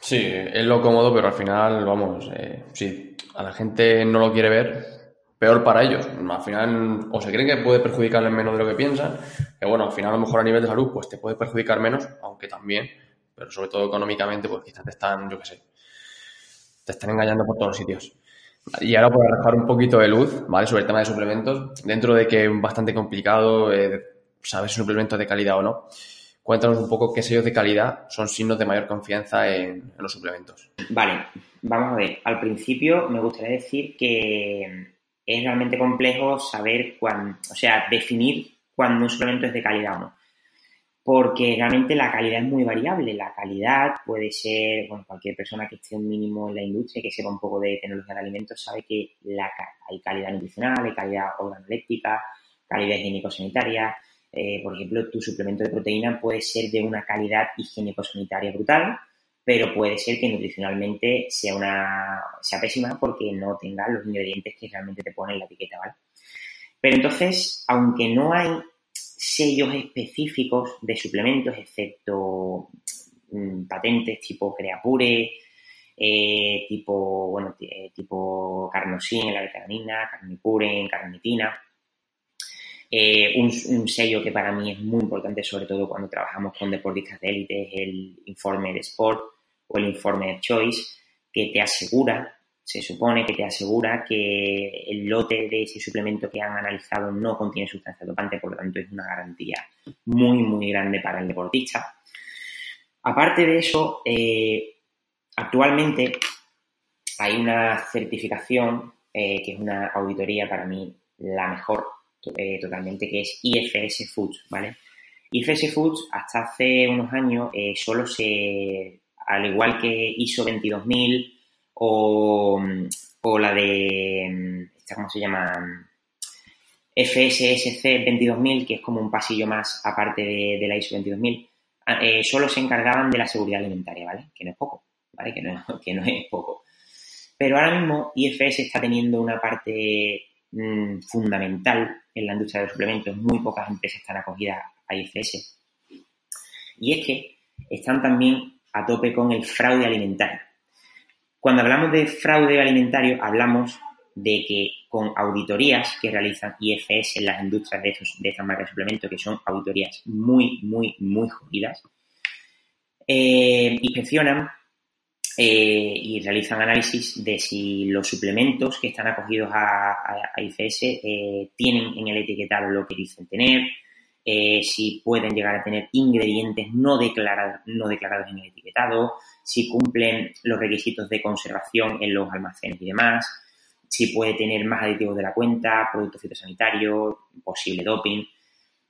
S2: Sí, es lo cómodo, pero al final, vamos, eh, si a la gente no lo quiere ver, peor para ellos. Al final, o se creen que puede perjudicarles menos de lo que piensan, que bueno, al final a lo mejor a nivel de salud, pues te puede perjudicar menos, aunque también, pero sobre todo económicamente, pues quizás te están, yo qué sé, te están engañando por todos los sitios. Y ahora para arrojar un poquito de luz, ¿vale? Sobre el tema de suplementos, dentro de que es bastante complicado eh, saber si un suplemento es de calidad o no, cuéntanos un poco qué sellos de calidad son signos de mayor confianza en los suplementos.
S3: Vale, vamos a ver. Al principio me gustaría decir que es realmente complejo saber cuándo, o sea, definir cuándo un suplemento es de calidad o no. Porque realmente la calidad es muy variable. La calidad puede ser, bueno, cualquier persona que esté un mínimo en la industria, que sepa un poco de tecnología de alimentos, sabe que la, hay calidad nutricional, hay calidad organoléptica, calidad higiénico-sanitaria. Eh, por ejemplo, tu suplemento de proteína puede ser de una calidad higiénico-sanitaria brutal, pero puede ser que nutricionalmente sea una sea pésima porque no tenga los ingredientes que realmente te ponen la etiqueta, ¿vale? Pero entonces, aunque no hay sellos específicos de suplementos, excepto mm, patentes tipo Creapure, eh, tipo, bueno, eh, tipo Carnosin la vitamina, Carnipure en carnitina, eh, un, un, sello que para mí es muy importante, sobre todo cuando trabajamos con deportistas de élite, es el informe de Sport o el informe de Choice, que te asegura, se supone que te asegura que el lote de ese suplemento que han analizado no contiene sustancia dopante, por lo tanto es una garantía muy, muy grande para el deportista. Aparte de eso, eh, actualmente hay una certificación eh, que es una auditoría para mí la mejor eh, totalmente, que es IFS Foods, ¿vale? IFS Foods hasta hace unos años solo se al igual que ISO 22000 o, o la de, ¿cómo se llama? FSSC 22000, que es como un pasillo más aparte de, la ISO 22000, ah, eh, solo se encargaban de la seguridad alimentaria, ¿vale? Que no es poco, ¿vale? Que no, que no es poco. Pero ahora mismo IFS está teniendo una parte mm, fundamental en la industria de los suplementos. Muy pocas empresas están acogidas a IFS. Y es que están también a tope con el fraude alimentario. Cuando hablamos de fraude alimentario, hablamos de que con auditorías que realizan IFS en las industrias de, estos, de estas marcas de suplementos, que son auditorías muy, muy, muy jodidas, eh, inspeccionan eh, y realizan análisis de si los suplementos que están acogidos a, IFS eh, tienen en el etiquetado lo que dicen tener, si pueden llegar a tener ingredientes no, no declarados en el etiquetado, si cumplen los requisitos de conservación en los almacenes y demás, si puede tener más aditivos de la cuenta, productos fitosanitarios, posible doping.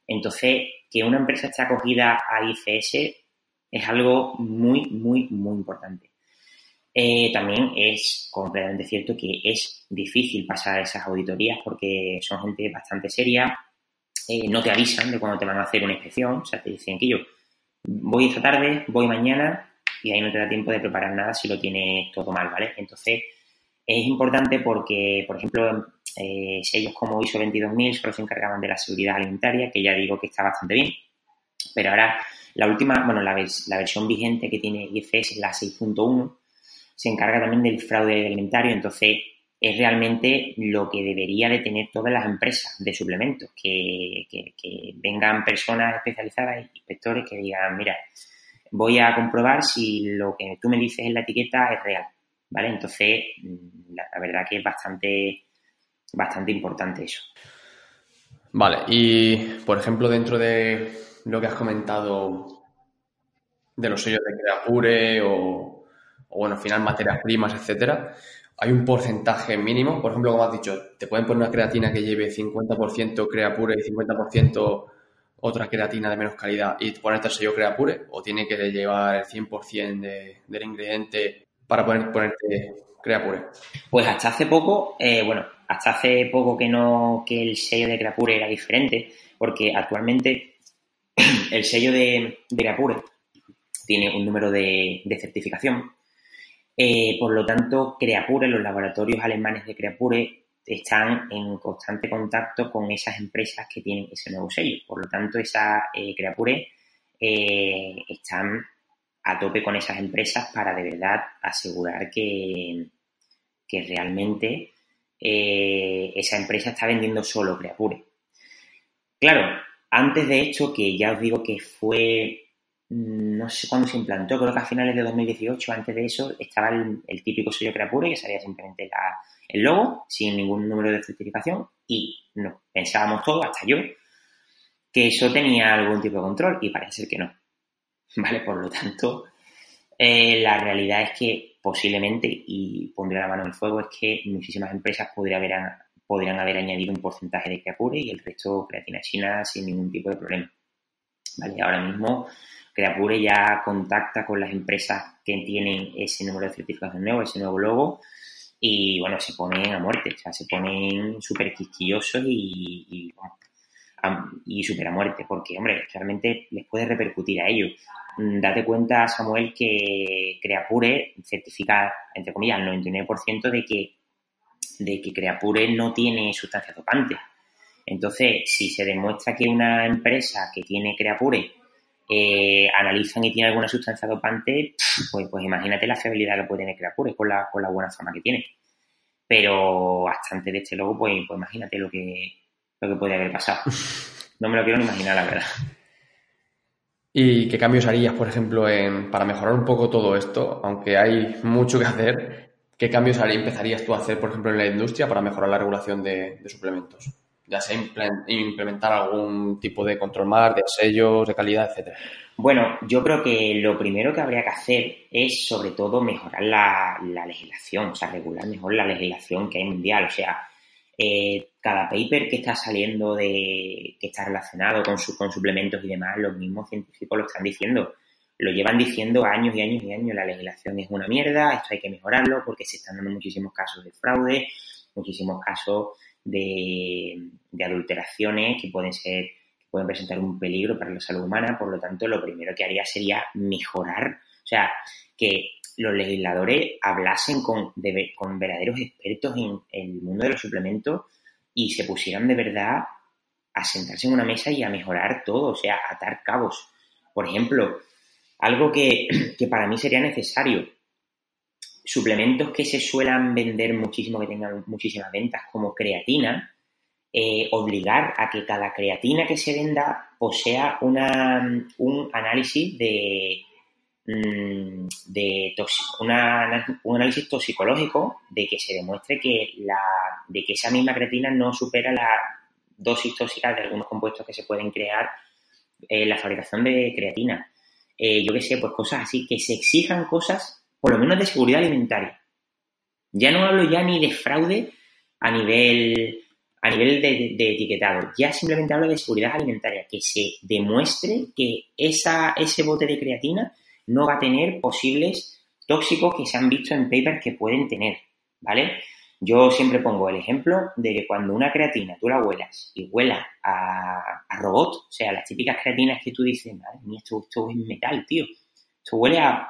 S3: Entonces, que una empresa esté acogida a ICS es algo muy, muy, muy importante. Eh, también es completamente cierto que es difícil pasar esas auditorías porque son gente bastante seria, eh, no te avisan de cuando te van a hacer una inspección, o sea, te dicen que yo voy esta tarde, voy mañana y ahí no te da tiempo de preparar nada si lo tienes todo mal, ¿vale? Entonces, es importante porque, por ejemplo, eh, sellos como ISO 22000 solo se encargaban de la seguridad alimentaria, que ya digo que está bastante bien, pero ahora la última, bueno, la, versión vigente que tiene IFS, la 6.1, se encarga también del fraude alimentario, entonces es realmente lo que debería de tener todas las empresas de suplementos, que vengan personas especializadas, inspectores, que digan, mira, voy a comprobar si lo que tú me dices en la etiqueta es real. ¿vale? Entonces, mm, la, verdad que es bastante, bastante importante eso.
S2: Vale, y por ejemplo, dentro de lo que has comentado de los sellos de Creapure o, o bueno, al final materias primas, etcétera, hay un porcentaje mínimo. Por ejemplo, como has dicho, te pueden poner una creatina que lleve 50% Creapure y 50% otra creatina de menos calidad y ponerte el sello Creapure o tiene que llevar el 100% de, del ingrediente para poner, ponerte Creapure?
S3: Pues hasta hace poco, eh, bueno, hasta hace poco que no, que el sello de Creapure era diferente, porque actualmente el sello de, Creapure tiene un número de, certificación. Eh, por lo tanto, Creapure, los laboratorios alemanes de Creapure están en constante contacto con esas empresas que tienen ese nuevo sello. Por lo tanto, esa eh, Creapure están a tope con esas empresas para de verdad asegurar que, que realmente eh, esa empresa está vendiendo solo Creapure. Claro, antes de hecho, que ya os digo que fue, mm, no sé cuándo se implantó, creo que a finales de 2018, antes de eso, estaba el, típico sello Creapure, que salía simplemente el logo, sin ningún número de certificación, y no, pensábamos todos, hasta yo, que eso tenía algún tipo de control, y parece ser que no. ¿vale? Por lo tanto, eh, la realidad es que posiblemente, y pondré la mano en el fuego, es que muchísimas empresas podrían haber, podrían haber añadido un porcentaje de Creapure y el resto creatina china sin ningún tipo de problema. ¿Vale? Ahora mismo Creapure ya contacta con las empresas que tienen ese número de certificación nuevo, ese nuevo logo, y bueno, se ponen a muerte, o sea, se ponen súper quisquillosos y, y, y súper a muerte, porque, hombre, realmente les puede repercutir a ellos. Mm, date cuenta, Samuel, que Creapure certifica, entre comillas, el 99% de que, de que Creapure no tiene sustancias dopantes. Entonces, si se demuestra que una empresa que tiene Creapure analizan y tiene alguna sustancia dopante, pues, pues imagínate la fiabilidad que puede tener Creapure con la, con la buena fama que tiene. Pero hasta antes de este logo, pues, pues imagínate lo que, lo que podría haber pasado. No me lo quiero ni imaginar, la verdad.
S2: ¿Y qué cambios harías, por ejemplo, en, para mejorar un poco todo esto? Aunque hay mucho que hacer, ¿qué cambios haría, empezarías tú a hacer, por ejemplo, en la industria para mejorar la regulación de, suplementos? Ya sea implementar algún tipo de control más, de sellos, de calidad, etcétera.
S3: Bueno, yo creo que lo primero que habría que hacer es, sobre todo, mejorar la, la legislación, o sea, regular mejor la legislación que hay mundial. O sea, eh, cada paper que está saliendo de que está relacionado con, su, con suplementos y demás, los mismos científicos lo están diciendo. Lo llevan diciendo años y años y años. La legislación es una mierda, esto hay que mejorarlo porque se están dando muchísimos casos de fraude, muchísimos casos de, adulteraciones que pueden ser que pueden presentar un peligro para la salud humana. Por lo tanto, lo primero que haría sería mejorar, o sea, que los legisladores hablasen con, con verdaderos expertos en, el mundo de los suplementos y se pusieran de verdad a sentarse en una mesa y a mejorar todo, o sea, atar cabos. Por ejemplo, algo que, para mí sería necesario suplementos que se suelen vender muchísimo, que tengan muchísimas ventas, como creatina, eh, obligar a que cada creatina que se venda posea una, un análisis de, mm, de un análisis toxicológico de que se demuestre que, la, de que esa misma creatina no supera la dosis tóxica de algunos compuestos que se pueden crear en la fabricación de creatina. Eh, yo qué sé, pues cosas así, que se exijan cosas, por lo menos de seguridad alimentaria. Ya no hablo ya ni de fraude a nivel a nivel de, etiquetado, ya simplemente hablo de seguridad alimentaria, que se demuestre que esa, ese bote de creatina no va a tener posibles tóxicos que se han visto en papers que pueden tener, ¿vale? Yo siempre pongo el ejemplo de que cuando una creatina tú la huelas y huela a, robot, o sea, las típicas creatinas que tú dices, madre mía, esto, es metal, tío. Esto huele a,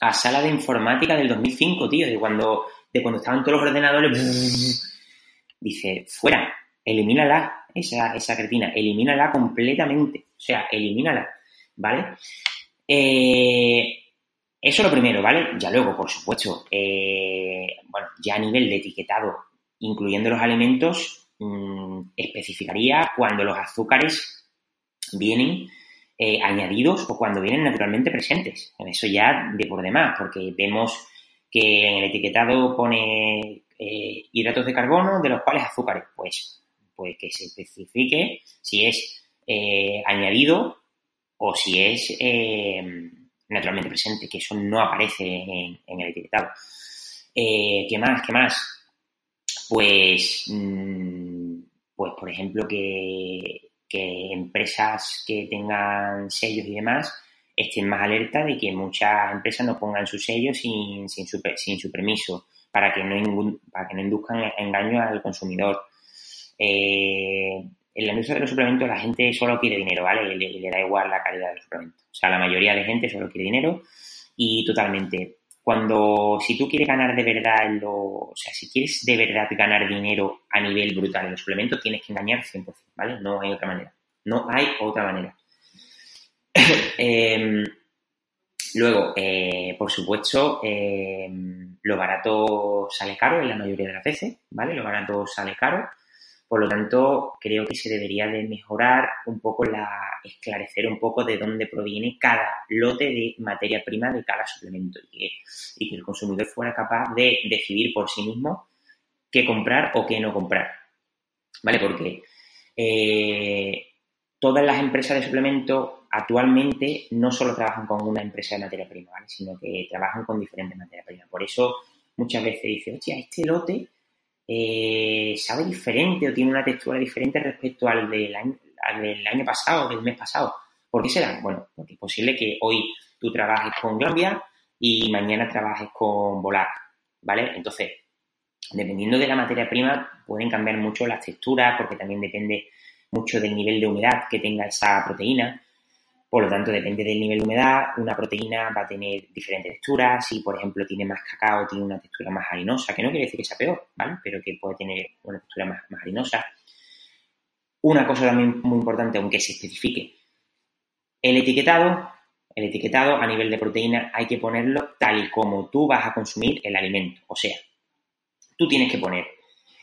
S3: a sala de informática del 2005, tío, de cuando, de cuando estaban todos los ordenadores dice, fuera, elimínala, esa, esa cretina, elimínala completamente, o sea, elimínala, ¿vale? Eh, eso lo primero, ¿vale? Ya luego, por supuesto, eh, bueno, ya a nivel de etiquetado, incluyendo los alimentos, mm, especificaría cuando los azúcares vienen eh, añadidos o cuando vienen naturalmente presentes. Eso ya de por demás, porque vemos que en el etiquetado pone eh, hidratos de carbono, de los cuales azúcares. Pues, pues que se especifique si es eh, añadido o si es naturalmente presente, que eso no aparece en, el etiquetado. ¿Qué más? ¿Qué más? Pues, mm, pues por ejemplo, que, empresas que tengan sellos y demás estén más alerta de que muchas empresas no pongan sus sellos sin, sin, su, sin su permiso para que no, para que no induzcan engaño al consumidor. Eh, en la industria de los suplementos la gente solo quiere dinero, ¿vale? Y le, da igual la calidad del suplemento. O sea, la mayoría de gente solo quiere dinero y totalmente. Cuando, si tú quieres ganar de verdad, lo, o sea, si quieres de verdad ganar dinero a nivel brutal en los suplementos, tienes que engañar 100%, ¿vale? No hay otra manera. No hay otra manera. eh, Luego, eh, por supuesto, eh, lo barato sale caro en la mayoría de las veces, ¿vale? Lo barato sale caro. Por lo tanto, creo que se debería de mejorar un poco la, esclarecer un poco de dónde proviene cada lote de materia prima de cada suplemento y que, el consumidor fuera capaz de decidir por sí mismo qué comprar o qué no comprar, ¿vale? Porque eh, todas las empresas de suplemento actualmente no solo trabajan con una empresa de materia prima, ¿vale? sino que trabajan con diferentes materias primas. Por eso muchas veces dice, hostia, este lote eh, sabe diferente o tiene una textura diferente respecto al del año, del año pasado, del mes pasado. ¿Por qué será? Bueno, porque es posible que hoy tú trabajes con Glambia y mañana trabajes con Volac, ¿vale? Entonces, dependiendo de la materia prima, pueden cambiar mucho las texturas, porque también depende mucho del nivel de humedad que tenga esa proteína. Por lo tanto, depende del nivel de humedad, una proteína va a tener diferentes texturas. Si, por ejemplo, tiene más cacao, tiene una textura más harinosa, que no quiere decir que sea peor, ¿vale? Pero que puede tener una textura más, harinosa. Una cosa también muy importante, aunque se especifique, el etiquetado, el etiquetado a nivel de proteína hay que ponerlo tal y como tú vas a consumir el alimento. O sea, tú tienes que poner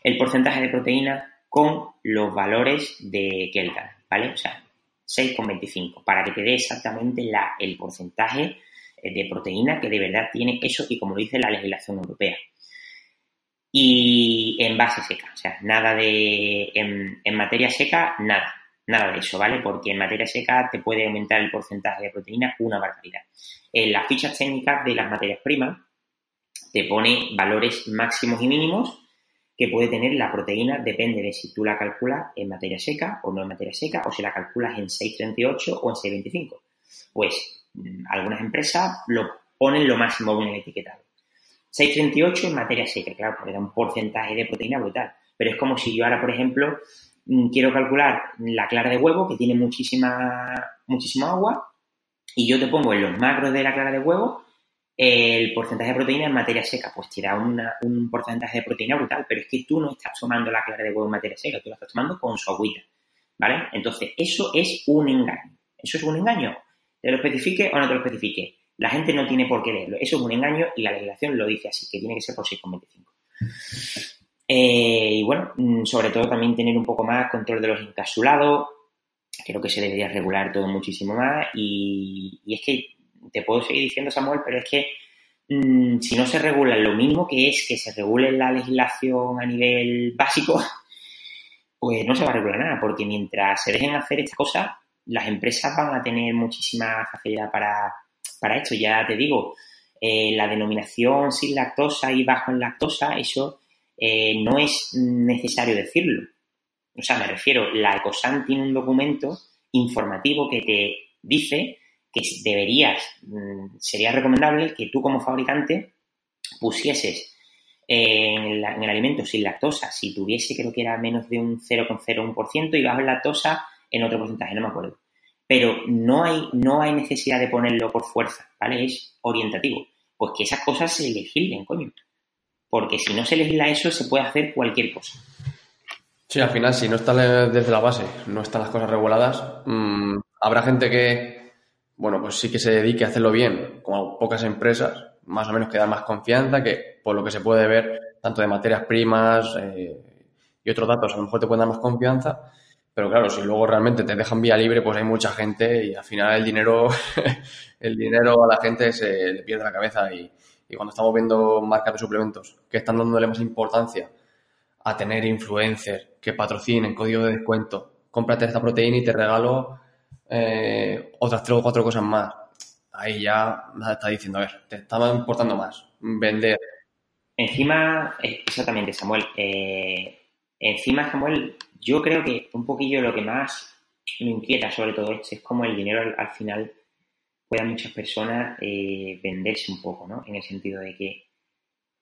S3: el porcentaje de proteína con los valores de Kelgan, ¿vale? O sea, 6,25 para que te dé exactamente la, el porcentaje eh, de proteína que de verdad tiene eso y como dice la legislación europea. Y en base seca, o sea, nada de, en, materia seca, nada, nada de eso, ¿vale? Porque en materia seca te puede aumentar el porcentaje de proteína una barbaridad. En las fichas técnicas de las materias primas te pone valores máximos y mínimos que puede tener la proteína depende de si tú la calculas en materia seca o no en materia seca, o si la calculas en 638 o en 625. Pues mm, algunas empresas lo ponen lo máximo en el etiquetado. 638 en materia seca, claro, porque da un porcentaje de proteína brutal. Pero es como si yo ahora, por ejemplo, mm, quiero calcular la clara de huevo, que tiene muchísima, muchísima agua, y yo te pongo en los macros de la clara de huevo el porcentaje de proteína en materia seca, pues te da un porcentaje de proteína brutal, pero es que tú no estás tomando la clara de huevo en materia seca, tú la estás tomando con su agüita, ¿vale? Entonces, eso es un engaño. ¿Eso es un engaño? ¿Te lo especifique o no te lo especifique? La gente no tiene por qué leerlo. Eso es un engaño y la legislación lo dice así, que tiene que ser por 6,25. Eh, y bueno, mm, sobre todo también tener un poco más control de los encapsulados. Creo que se debería regular todo muchísimo más. Y, es que te puedo seguir diciendo, Samuel, pero es que mm, si no se regula lo mismo que es que se regule la legislación a nivel básico, pues no se va a regular nada, porque mientras se dejen hacer estas cosas, las empresas van a tener muchísima facilidad para, para esto. Ya te digo, eh, la denominación sin lactosa y bajo en lactosa, eso eh, no es necesario decirlo. O sea, me refiero, la ECOSAN tiene un documento informativo que te dice que deberías, mm, sería recomendable que tú como fabricante pusieses en, el alimento sin lactosa, si tuviese creo que era menos de un 0,01% y bajo en lactosa en otro porcentaje, no me acuerdo. Pero no hay, no hay necesidad de ponerlo por fuerza, ¿vale? Es orientativo. Pues que esas cosas se legislen, coño porque si no se legisla eso, se puede hacer cualquier cosa.
S2: Sí, al final, si no está desde la base, no están las cosas reguladas, mm, habrá gente que, bueno, pues sí que se dedique a hacerlo bien, como pocas empresas, más o menos que da más confianza, que por lo que se puede ver, tanto de materias primas eh, y otros datos, a lo mejor te pueden dar más confianza, pero claro, si luego realmente te dejan vía libre, pues hay mucha gente y al final el dinero, el dinero a la gente se le pierde la cabeza y, y cuando estamos viendo marcas de suplementos que están dándole más importancia a tener influencers que patrocinen código de descuento, cómprate esta proteína y te regalo eh, otras tres o cuatro cosas más. Ahí ya está diciendo, a ver, te está importando más vender.
S3: Encima, eh, exactamente, Samuel. Eh, encima, Samuel, yo creo que un poquillo lo que más me inquieta sobre todo esto es como el dinero al final puedan muchas personas eh, venderse un poco, ¿no? En el sentido de que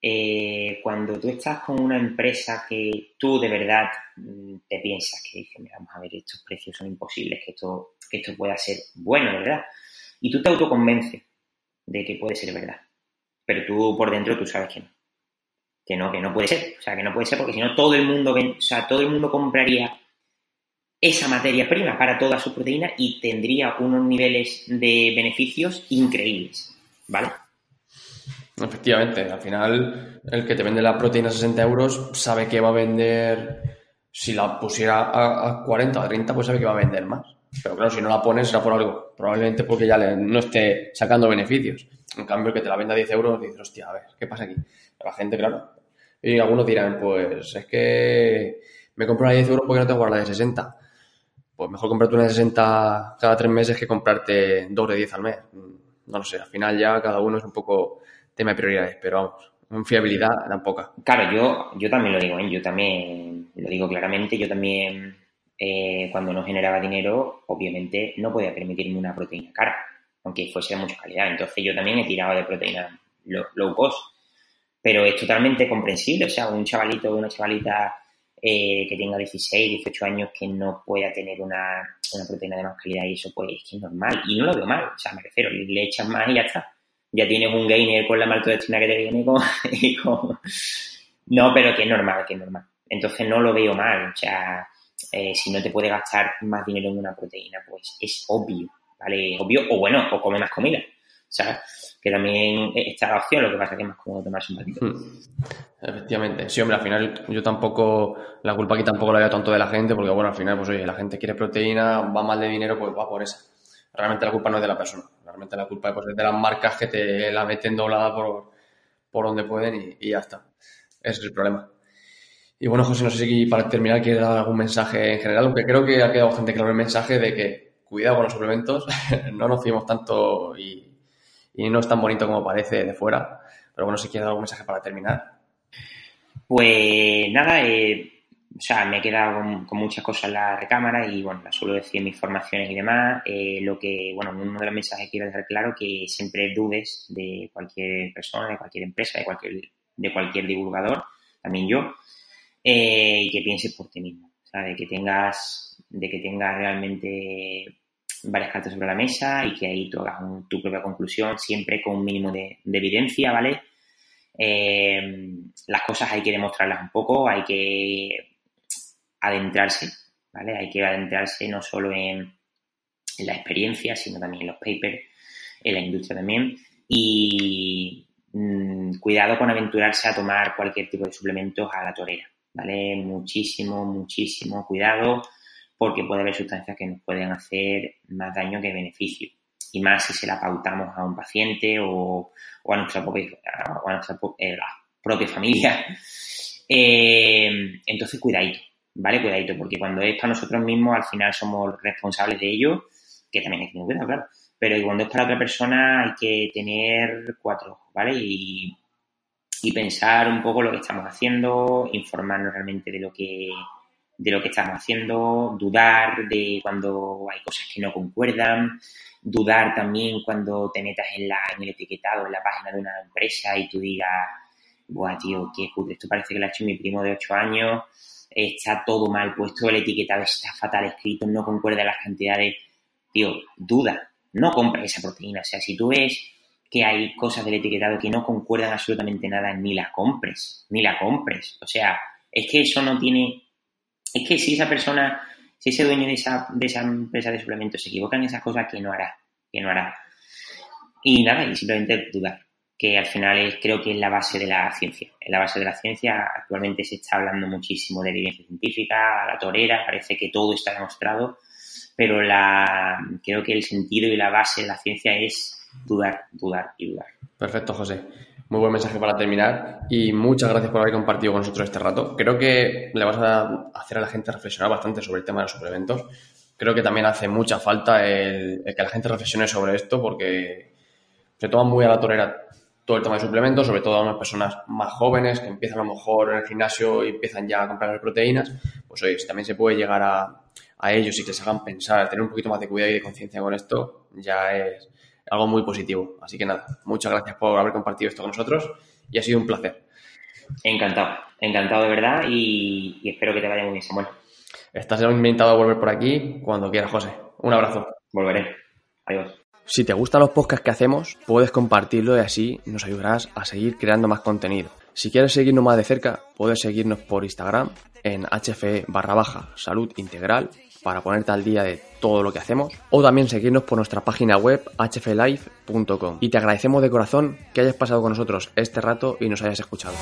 S3: eh, cuando tú estás con una empresa que tú de verdad mm, te piensas que dices, vamos a ver, estos precios son imposibles, que esto, esto pueda ser bueno, ¿verdad? Y tú te autoconvences de que puede ser verdad. Pero tú por dentro tú sabes que no. Que no, que no puede ser. O sea, que no puede ser porque si no todo el mundo, o sea, todo el mundo compraría esa materia prima para toda su proteína y tendría unos niveles de beneficios increíbles, ¿vale?
S2: Efectivamente, al final el que te vende la proteína a 60 euros sabe que va a vender, si la pusiera a, 40 o a 30, pues sabe que va a vender más. Pero claro, si no la pones será por algo, probablemente porque ya no esté sacando beneficios. En cambio, que te la venda a 10 euros, dices, hostia, a ver, ¿qué pasa aquí? La gente, claro. Y algunos dirán, pues es que me compro la 10 euros porque no tengo la de 60 pues mejor comprarte una de 60 cada tres meses que comprarte dos de 10 al mes. No lo sé, al final ya cada uno es un poco tema de prioridades, pero vamos, en fiabilidad tampoco.
S3: Claro, yo, yo también lo digo, ¿eh? yo también lo digo claramente, yo también eh, cuando no generaba dinero, obviamente no podía permitirme una proteína cara, aunque fuese de mucha calidad. Entonces yo también he tirado de proteína low, cost. Pero es totalmente comprensible, o sea, un chavalito o una chavalita eh, que tenga 16, 18 años que no pueda tener una, proteína de más calidad y eso pues es que es normal. Y no lo veo mal, o sea, me refiero, le echas más y ya está. Ya tienes un gainer con la maltodextrina que te viene con... No, pero que es normal, que es normal. Entonces no lo veo mal, o sea, eh, si no te puede gastar más dinero en una proteína, pues es obvio, ¿vale? obvio, o bueno, o come más comida, ¿sabes? que también está la opción, lo que pasa es que es más cómodo tomarse un batito. Hmm.
S2: Efectivamente. Sí, hombre, al final yo tampoco, la culpa aquí tampoco la veo tanto de la gente, porque bueno, al final, pues oye, la gente quiere proteína, va mal de dinero, pues va por esa. Realmente la culpa no es de la persona, realmente la culpa pues, es de las marcas que te la meten doblada por, por donde pueden y, ya está. Ese es el problema. Y bueno, José, no sé si para terminar quieres dar algún mensaje en general, aunque creo que ha quedado bastante claro el mensaje de que cuidado con los suplementos, no nos fiemos tanto y, no es tan bonito como parece de fuera. Pero bueno, si quieres dar algún mensaje para terminar.
S3: Pues nada, eh, o sea, me he quedado con, muchas cosas en la recámara y bueno, las suelo decir mis formaciones y demás. Eh, lo que, bueno, uno de los mensajes que quiero dejar claro que siempre dudes de cualquier persona, de cualquier empresa, de cualquier, de cualquier divulgador, también yo, eh, y que pienses por ti mismo. O sea, de que tengas, de que tengas realmente varias cartas sobre la mesa y que ahí tú hagas tu propia conclusión, siempre con un mínimo de, evidencia, ¿vale? Eh, las cosas hay que demostrarlas un poco, hay que adentrarse, ¿vale? Hay que adentrarse no solo en, la experiencia, sino también en los papers, en la industria también. Y mm, cuidado con aventurarse a tomar cualquier tipo de suplementos a la torera, ¿vale? Muchísimo, muchísimo cuidado porque puede haber sustancias que nos pueden hacer más daño que beneficio. Y más si se la pautamos a un paciente o, a nuestra propia, a nuestra, eh, propia familia. Eh, entonces, cuidadito, ¿vale? Cuidadito, porque cuando es para nosotros mismos, al final somos responsables de ello, que también hay que tener cuidado, claro. Pero cuando es para otra persona, hay que tener cuatro ojos, ¿vale? Y, y pensar un poco lo que estamos haciendo, informarnos realmente de lo que de lo que estamos haciendo, dudar de cuando hay cosas que no concuerdan, dudar también cuando te metas en, la, en el etiquetado, en la página de una empresa y tú digas, buah, tío, qué cutre, esto parece que lo ha hecho mi primo de 8 años, está todo mal puesto, el etiquetado está fatal escrito, no concuerda las cantidades. Tío, duda, no compres esa proteína. O sea, si tú ves que hay cosas del etiquetado que no concuerdan absolutamente nada, ni la compres, ni la compres. O sea, es que eso no tiene... Es que si esa persona, si ese dueño de esa, de esa empresa de suplementos se equivoca en esas cosas, que no hará? Que no hará. Y nada, y simplemente dudar que al final es, creo que es la base de la ciencia. Es la base de la ciencia. Actualmente se está hablando muchísimo de evidencia científica, la torera, parece que todo está demostrado, pero la, creo que el sentido y la base de la ciencia es dudar, dudar y dudar.
S2: Perfecto, José. Muy buen mensaje para terminar y muchas gracias por haber compartido con nosotros este rato. Creo que le vas a hacer a la gente reflexionar bastante sobre el tema de los suplementos. Creo que también hace mucha falta el, que la gente reflexione sobre esto porque se toma muy a la torera todo el tema de suplementos, sobre todo a unas personas más jóvenes que empiezan a lo mejor en el gimnasio y empiezan ya a comprar las proteínas, pues oye, si también se puede llegar a, a ellos y que se hagan pensar, tener un poquito más de cuidado y de conciencia con esto, ya es algo muy positivo. Así que nada, muchas gracias por haber compartido esto con nosotros y ha sido un placer.
S3: Encantado, encantado de verdad y, y espero que te vaya muy bien, Samuel.
S2: Estás invitado a volver por aquí cuando quieras, José. Un abrazo.
S3: Volveré. Adiós.
S2: Si te gustan los podcasts que hacemos, puedes compartirlo y así nos ayudarás a seguir creando más contenido. Si quieres seguirnos más de cerca, puedes seguirnos por Instagram en hfe barra baja salud integral para ponerte al día de todo lo que hacemos o también seguirnos por nuestra página web hflife.com y te agradecemos de corazón que hayas pasado con nosotros este rato y nos hayas escuchado.